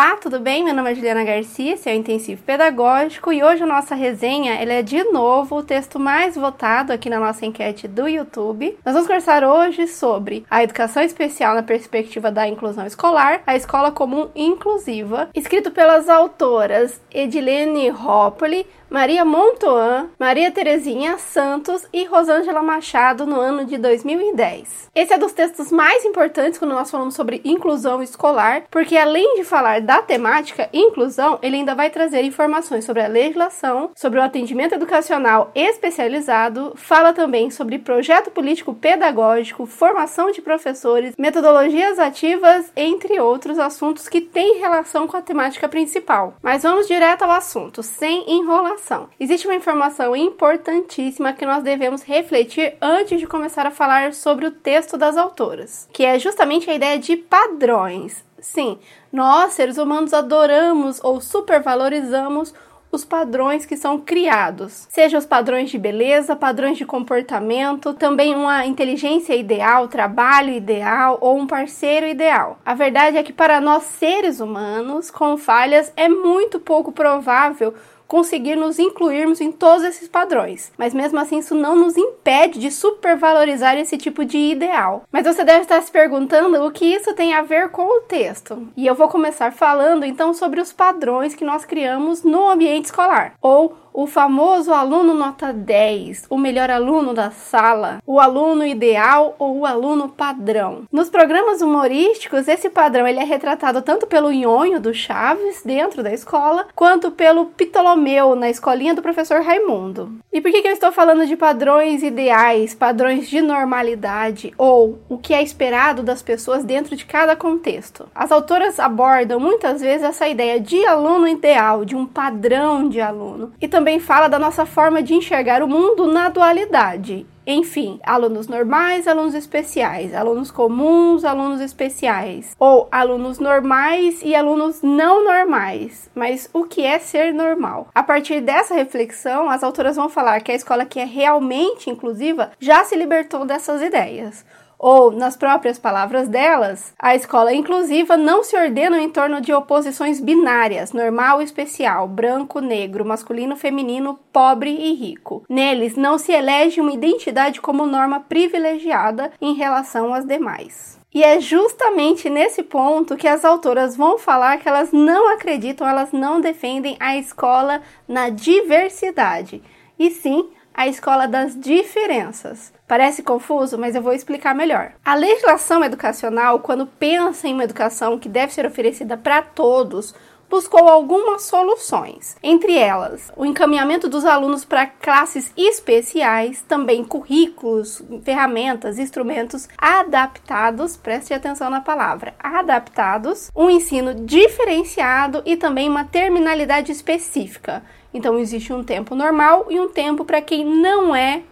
Olá, tudo bem? Meu nome é Juliana Garcia, esse é o Intensivo Pedagógico e hoje a nossa resenha ela é de novo o texto mais votado aqui na nossa enquete do YouTube. Nós vamos conversar hoje sobre a educação especial na perspectiva da inclusão escolar, a escola comum inclusiva, escrito pelas autoras Edilene Roppoli, Maria Montoan, Maria Terezinha Santos e Rosângela Machado no ano de 2010. Esse é dos textos mais importantes quando nós falamos sobre inclusão escolar, porque além de falar da temática inclusão, ele ainda vai trazer informações sobre a legislação, sobre o atendimento educacional especializado, fala também sobre projeto político pedagógico, formação de professores, metodologias ativas, entre outros assuntos que têm relação com a temática principal. Mas vamos direto ao assunto, sem enrolação informação. Existe uma informação importantíssima que nós devemos refletir antes de começar a falar sobre o texto das autoras, que é justamente a ideia de padrões. Sim, nós, seres humanos, adoramos ou supervalorizamos os padrões que são criados, seja os padrões de beleza, padrões de comportamento, também uma inteligência ideal, trabalho ideal ou um parceiro ideal. A verdade é que para nós seres humanos com falhas é muito pouco provável conseguir nos incluirmos em todos esses padrões. Mas mesmo assim, isso não nos impede de supervalorizar esse tipo de ideal. Mas você deve estar se perguntando o que isso tem a ver com o texto. E eu vou começar falando então sobre os padrões que nós criamos no ambiente escolar, ou o famoso aluno nota 10, o melhor aluno da sala, o aluno ideal ou o aluno padrão. Nos programas humorísticos, esse padrão ele é retratado tanto pelo Nhonho do Chaves dentro da escola, quanto pelo Ptolomeu na escolinha do professor Raimundo. E por que, que eu estou falando de padrões ideais, padrões de normalidade ou o que é esperado das pessoas dentro de cada contexto? As autoras abordam muitas vezes essa ideia de aluno ideal, de um padrão de aluno, e também também fala da nossa forma de enxergar o mundo na dualidade. Enfim, alunos normais, alunos especiais, alunos comuns, alunos especiais, ou alunos normais e alunos não normais. Mas o que é ser normal? A partir dessa reflexão, as autoras vão falar que a escola que é realmente inclusiva já se libertou dessas ideias ou, nas próprias palavras delas, a escola inclusiva não se ordena em torno de oposições binárias, normal e especial, branco, negro, masculino, feminino, pobre e rico. Neles não se elege uma identidade como norma privilegiada em relação às demais. E é justamente nesse ponto que as autoras vão falar que elas não acreditam, elas não defendem a escola na diversidade, e sim a escola das diferenças. Parece confuso, mas eu vou explicar melhor. A legislação educacional, quando pensa em uma educação que deve ser oferecida para todos, buscou algumas soluções. Entre elas, o encaminhamento dos alunos para classes especiais, também currículos, ferramentas, instrumentos adaptados, preste atenção na palavra, adaptados, um ensino diferenciado e também uma terminalidade específica. Então existe um tempo normal e um tempo para quem não é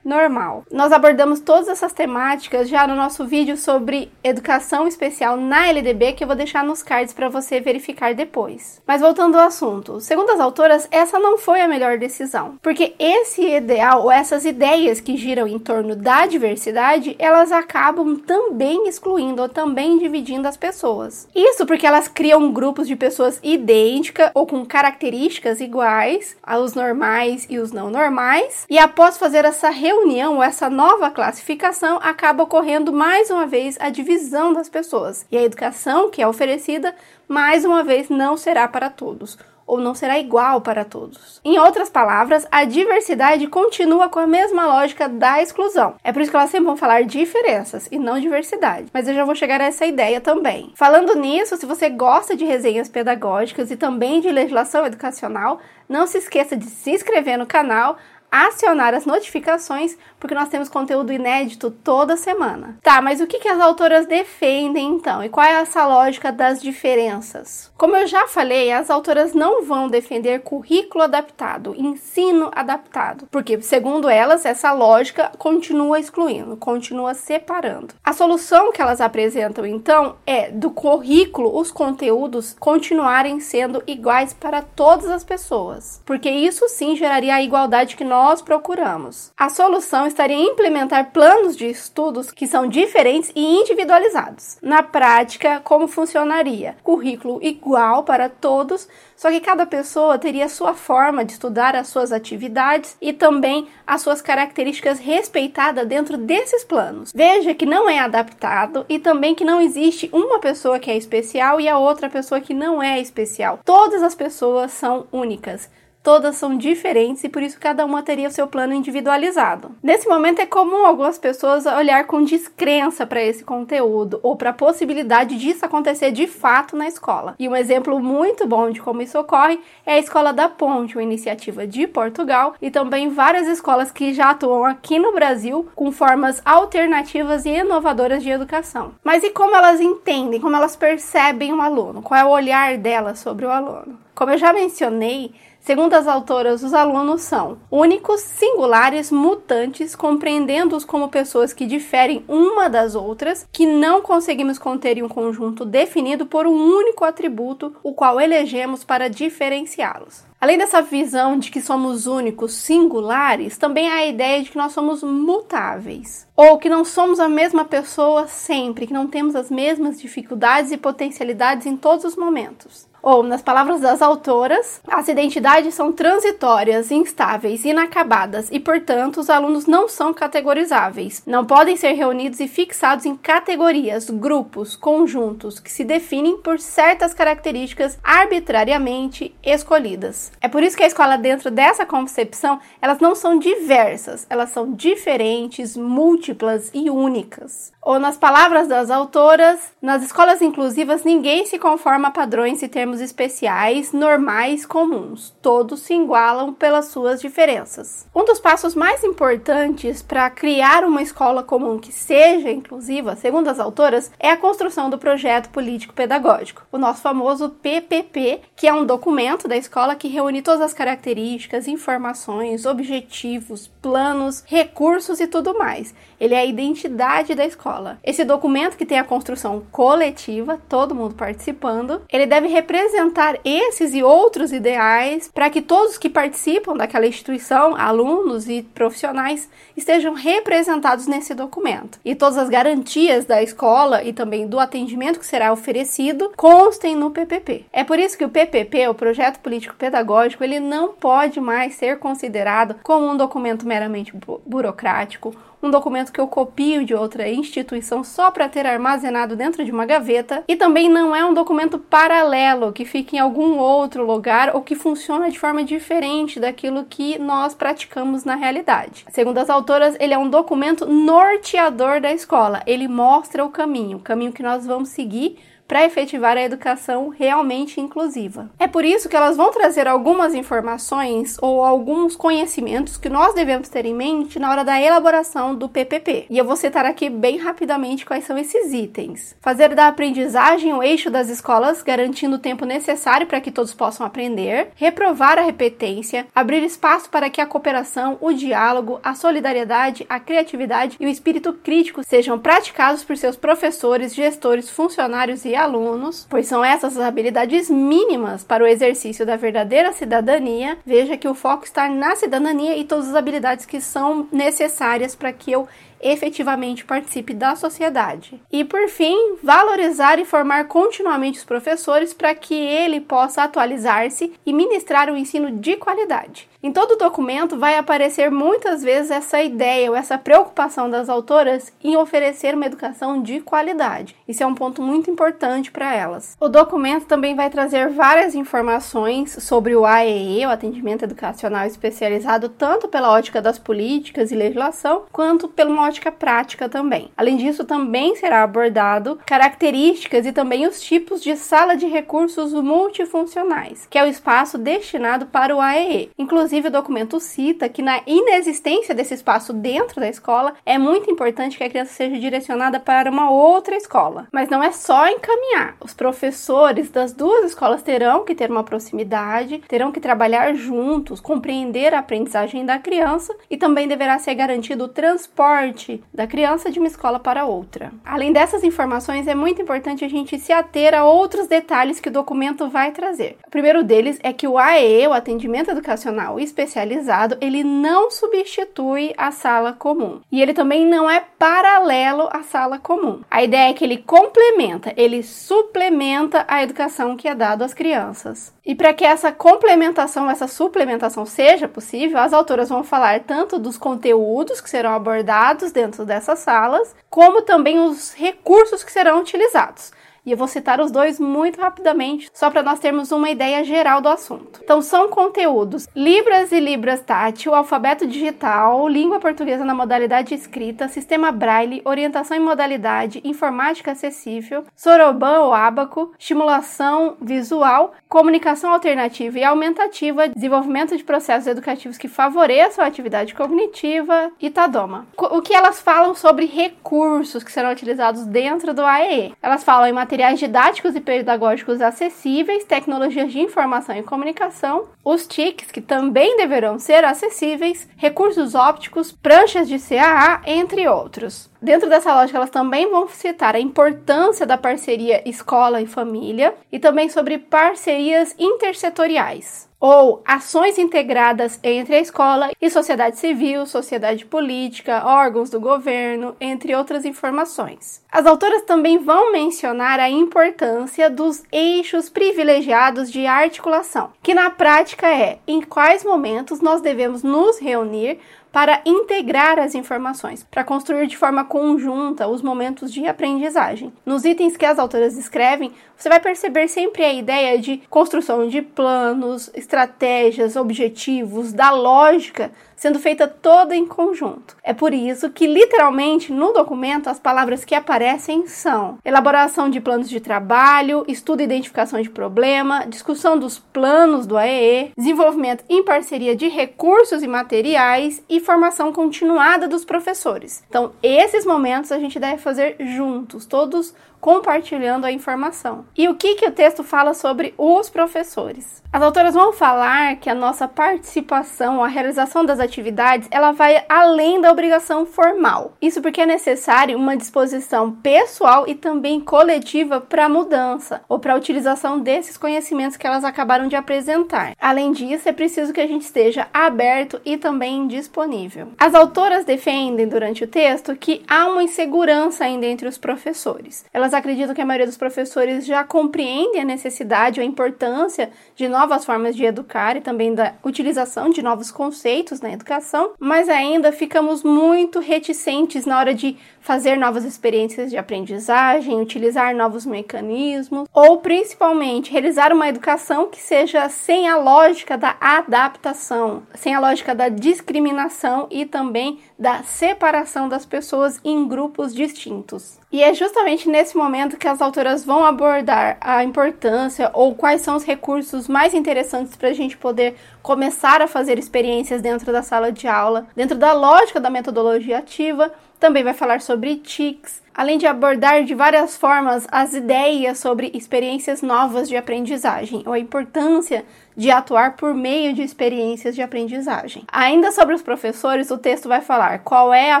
normal. Nós abordamos todas essas temáticas já no nosso vídeo sobre educação especial na LDB, que eu vou deixar nos cards para você verificar depois. Mas voltando ao assunto, segundo as autoras, essa não foi a melhor decisão, porque esse ideal ou essas ideias que giram em torno da diversidade, elas acabam também excluindo ou também dividindo as pessoas. Isso porque elas criam grupos de pessoas idênticas ou com características iguais aos normais e os não normais, e após fazer essa reunião união, essa nova classificação, acaba ocorrendo mais uma vez a divisão das pessoas. E a educação que é oferecida, mais uma vez, não será para todos ou não será igual para todos. Em outras palavras, a diversidade continua com a mesma lógica da exclusão. É por isso que elas sempre vão falar diferenças e não diversidade. Mas eu já vou chegar a essa ideia também. Falando nisso, se você gosta de resenhas pedagógicas e também de legislação educacional, não se esqueça de se inscrever no canal, acionar as notificações, porque nós temos conteúdo inédito toda semana. Tá, mas o que, que as autoras defendem então? E qual é essa lógica das diferenças? Como eu já falei, as autoras não vão defender currículo adaptado, ensino adaptado, porque, segundo elas, essa lógica continua excluindo, continua separando. A solução que elas apresentam então é do currículo, os conteúdos continuarem sendo iguais para todas as pessoas, porque isso sim geraria a igualdade que nós nós procuramos. A solução estaria em implementar planos de estudos que são diferentes e individualizados. Na prática, como funcionaria? Currículo igual para todos, só que cada pessoa teria sua forma de estudar as suas atividades e também as suas características respeitadas dentro desses planos. Veja que não é adaptado e também que não existe uma pessoa que é especial e a outra pessoa que não é especial. Todas as pessoas são únicas todas são diferentes e por isso cada uma teria o seu plano individualizado. Nesse momento é comum algumas pessoas olhar com descrença para esse conteúdo ou para a possibilidade disso acontecer de fato na escola. E um exemplo muito bom de como isso ocorre é a Escola da Ponte, uma iniciativa de Portugal e também várias escolas que já atuam aqui no Brasil com formas alternativas e inovadoras de educação. Mas e como elas entendem, como elas percebem o aluno? Qual é o olhar delas sobre o aluno? Como eu já mencionei, Segundo as autoras, os alunos são únicos, singulares, mutantes, compreendendo-os como pessoas que diferem uma das outras, que não conseguimos conter em um conjunto definido por um único atributo, o qual elegemos para diferenciá-los. Além dessa visão de que somos únicos, singulares, também há a ideia de que nós somos mutáveis, ou que não somos a mesma pessoa sempre, que não temos as mesmas dificuldades e potencialidades em todos os momentos. Ou, nas palavras das autoras, as identidades são transitórias, instáveis, inacabadas e, portanto, os alunos não são categorizáveis. Não podem ser reunidos e fixados em categorias, grupos, conjuntos que se definem por certas características arbitrariamente escolhidas. É por isso que a escola, dentro dessa concepção, elas não são diversas, elas são diferentes, múltiplas e únicas. Ou, nas palavras das autoras, nas escolas inclusivas ninguém se conforma a padrões e termos especiais, normais, comuns. Todos se igualam pelas suas diferenças. Um dos passos mais importantes para criar uma escola comum que seja inclusiva, segundo as autoras, é a construção do projeto político-pedagógico, o nosso famoso PPP, que é um documento da escola que reúne todas as características, informações, objetivos, planos, recursos e tudo mais. Ele é a identidade da escola. Esse documento que tem a construção coletiva, todo mundo participando, ele deve representar esses e outros ideais para que todos que participam daquela instituição, alunos e profissionais, estejam representados nesse documento. E todas as garantias da escola e também do atendimento que será oferecido constem no PPP. É por isso que o PPP, o projeto político pedagógico, ele não pode mais ser considerado como um documento meramente bu burocrático um documento que eu copio de outra instituição só para ter armazenado dentro de uma gaveta, e também não é um documento paralelo que fica em algum outro lugar ou que funciona de forma diferente daquilo que nós praticamos na realidade. Segundo as autoras, ele é um documento norteador da escola, ele mostra o caminho, o caminho que nós vamos seguir para efetivar a educação realmente inclusiva. É por isso que elas vão trazer algumas informações ou alguns conhecimentos que nós devemos ter em mente na hora da elaboração do PPP. E eu vou citar aqui bem rapidamente quais são esses itens. Fazer da aprendizagem o eixo das escolas, garantindo o tempo necessário para que todos possam aprender, reprovar a repetência, abrir espaço para que a cooperação, o diálogo, a solidariedade, a criatividade e o espírito crítico sejam praticados por seus professores, gestores, funcionários e alunos, pois são essas as habilidades mínimas para o exercício da verdadeira cidadania. Veja que o foco está na cidadania e todas as habilidades que são necessárias para que eu efetivamente participe da sociedade. E por fim, valorizar e formar continuamente os professores para que ele possa atualizar-se e ministrar um ensino de qualidade. Em todo o documento vai aparecer muitas vezes essa ideia ou essa preocupação das autoras em oferecer uma educação de qualidade. Isso é um ponto muito importante para elas. O documento também vai trazer várias informações sobre o AEE, o atendimento educacional especializado, tanto pela ótica das políticas e legislação, quanto pela ótica prática também. Além disso, também será abordado características e também os tipos de sala de recursos multifuncionais, que é o espaço destinado para o AEE. Inclusive, o documento cita que na inexistência desse espaço dentro da escola, é muito importante que a criança seja direcionada para uma outra escola. Mas não é só encaminhar. Os professores das duas escolas terão que ter uma proximidade, terão que trabalhar juntos, compreender a aprendizagem da criança e também deverá ser garantido o transporte transporte da criança de uma escola para outra. Além dessas informações, é muito importante a gente se ater a outros detalhes que o documento vai trazer. O primeiro deles é que o AE, o atendimento educacional especializado, ele não substitui a sala comum. E ele também não é paralelo à sala comum. A ideia é que ele complementa, ele suplementa a educação que é dada às crianças. E para que essa complementação, essa suplementação seja possível, as autoras vão falar tanto dos conteúdos que serão abordados dentro dessas salas, como também os recursos que serão utilizados. E eu vou citar os dois muito rapidamente, só para nós termos uma ideia geral do assunto. Então, são conteúdos Libras e Libras Tátil, alfabeto digital, língua portuguesa na modalidade escrita, sistema Braille, orientação em modalidade, informática acessível, Soroban ou Abaco, estimulação visual, comunicação alternativa e aumentativa, desenvolvimento de processos educativos que favoreçam a atividade cognitiva e Tadoma. O que elas falam sobre recursos que serão utilizados dentro do AEE? Elas falam em matéria materiais didáticos e pedagógicos acessíveis, tecnologias de informação e comunicação, os TICs, que também deverão ser acessíveis, recursos ópticos, pranchas de CAA, entre outros. Dentro dessa lógica, elas também vão citar a importância da parceria escola e família e também sobre parcerias intersetoriais ou ações integradas entre a escola e sociedade civil, sociedade política, órgãos do governo, entre outras informações. As autoras também vão mencionar a importância dos eixos privilegiados de articulação, que na prática é em quais momentos nós devemos nos reunir para integrar as informações, para construir de forma conjunta os momentos de aprendizagem. Nos itens que as autoras escrevem, você vai perceber sempre a ideia de construção de planos, estratégias, objetivos, da lógica sendo feita toda em conjunto. É por isso que, literalmente, no documento, as palavras que aparecem são elaboração de planos de trabalho, estudo e identificação de problema, discussão dos planos do AEE, desenvolvimento em parceria de recursos e materiais e formação continuada dos professores. Então, esses momentos a gente deve fazer juntos, todos compartilhando a informação. E o que, que o texto fala sobre os professores? As autoras vão falar que a nossa participação, a realização das atividades, ela vai além da obrigação formal. Isso porque é necessário uma disposição pessoal e também coletiva para a mudança ou para a utilização desses conhecimentos que elas acabaram de apresentar. Além disso, é preciso que a gente esteja aberto e também disponível. As autoras defendem durante o texto que há uma insegurança ainda entre os professores. Elas elas acreditam que a maioria dos professores já compreendem a necessidade ou a importância de novas formas de educar e também da utilização de novos conceitos na educação, mas ainda ficamos muito reticentes na hora de fazer novas experiências de aprendizagem, utilizar novos mecanismos ou principalmente realizar uma educação que seja sem a lógica da adaptação, sem a lógica da discriminação e também da separação das pessoas em grupos distintos. E é justamente nesse momento que as autoras vão abordar a importância ou quais são os recursos mais interessantes para a gente poder começar a fazer experiências dentro da sala de aula, dentro da lógica da metodologia ativa. Também vai falar sobre TICs, além de abordar de várias formas as ideias sobre experiências novas de aprendizagem ou a importância de atuar por meio de experiências de aprendizagem. Ainda sobre os professores, o texto vai falar qual é a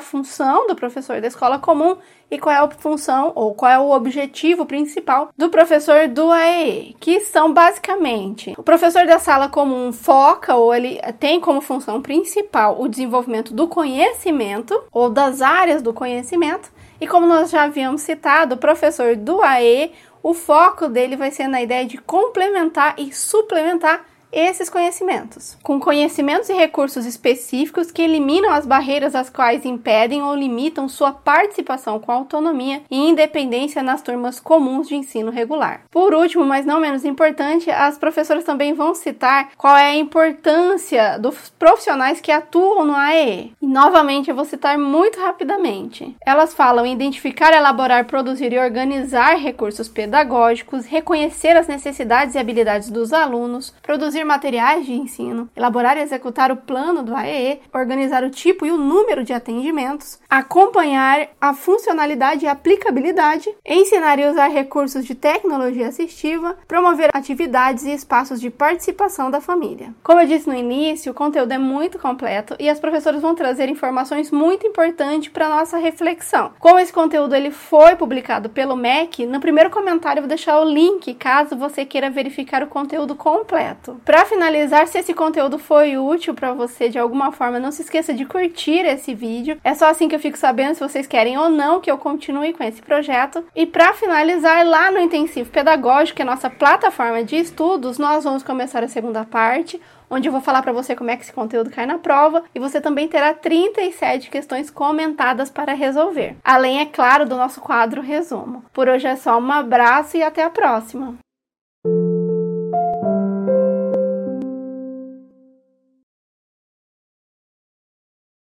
função do professor da escola comum e qual é a função ou qual é o objetivo principal do professor do AEE, que são basicamente o professor da sala comum foca ou ele tem como função principal o desenvolvimento do conhecimento ou das áreas do conhecimento. E como nós já havíamos citado, o professor do AE o foco dele vai ser na ideia de complementar e suplementar esses conhecimentos, com conhecimentos e recursos específicos que eliminam as barreiras as quais impedem ou limitam sua participação com autonomia e independência nas turmas comuns de ensino regular. Por último, mas não menos importante, as professoras também vão citar qual é a importância dos profissionais que atuam no AE. E novamente eu vou citar muito rapidamente. Elas falam em identificar, elaborar, produzir e organizar recursos pedagógicos, reconhecer as necessidades e habilidades dos alunos, produzir produzir materiais de ensino, elaborar e executar o plano do AEE, organizar o tipo e o número de atendimentos, acompanhar a funcionalidade e aplicabilidade, ensinar e usar recursos de tecnologia assistiva, promover atividades e espaços de participação da família. Como eu disse no início, o conteúdo é muito completo e as professoras vão trazer informações muito importantes para nossa reflexão. Como esse conteúdo ele foi publicado pelo MEC, no primeiro comentário eu vou deixar o link caso você queira verificar o conteúdo completo. Para finalizar, se esse conteúdo foi útil para você de alguma forma, não se esqueça de curtir esse vídeo. É só assim que eu fico sabendo se vocês querem ou não que eu continue com esse projeto. E para finalizar, lá no Intensivo Pedagógico, que é a nossa plataforma de estudos, nós vamos começar a segunda parte onde eu vou falar para você como é que esse conteúdo cai na prova e você também terá 37 questões comentadas para resolver. Além, é claro, do nosso quadro resumo. Por hoje é só um abraço e até a próxima.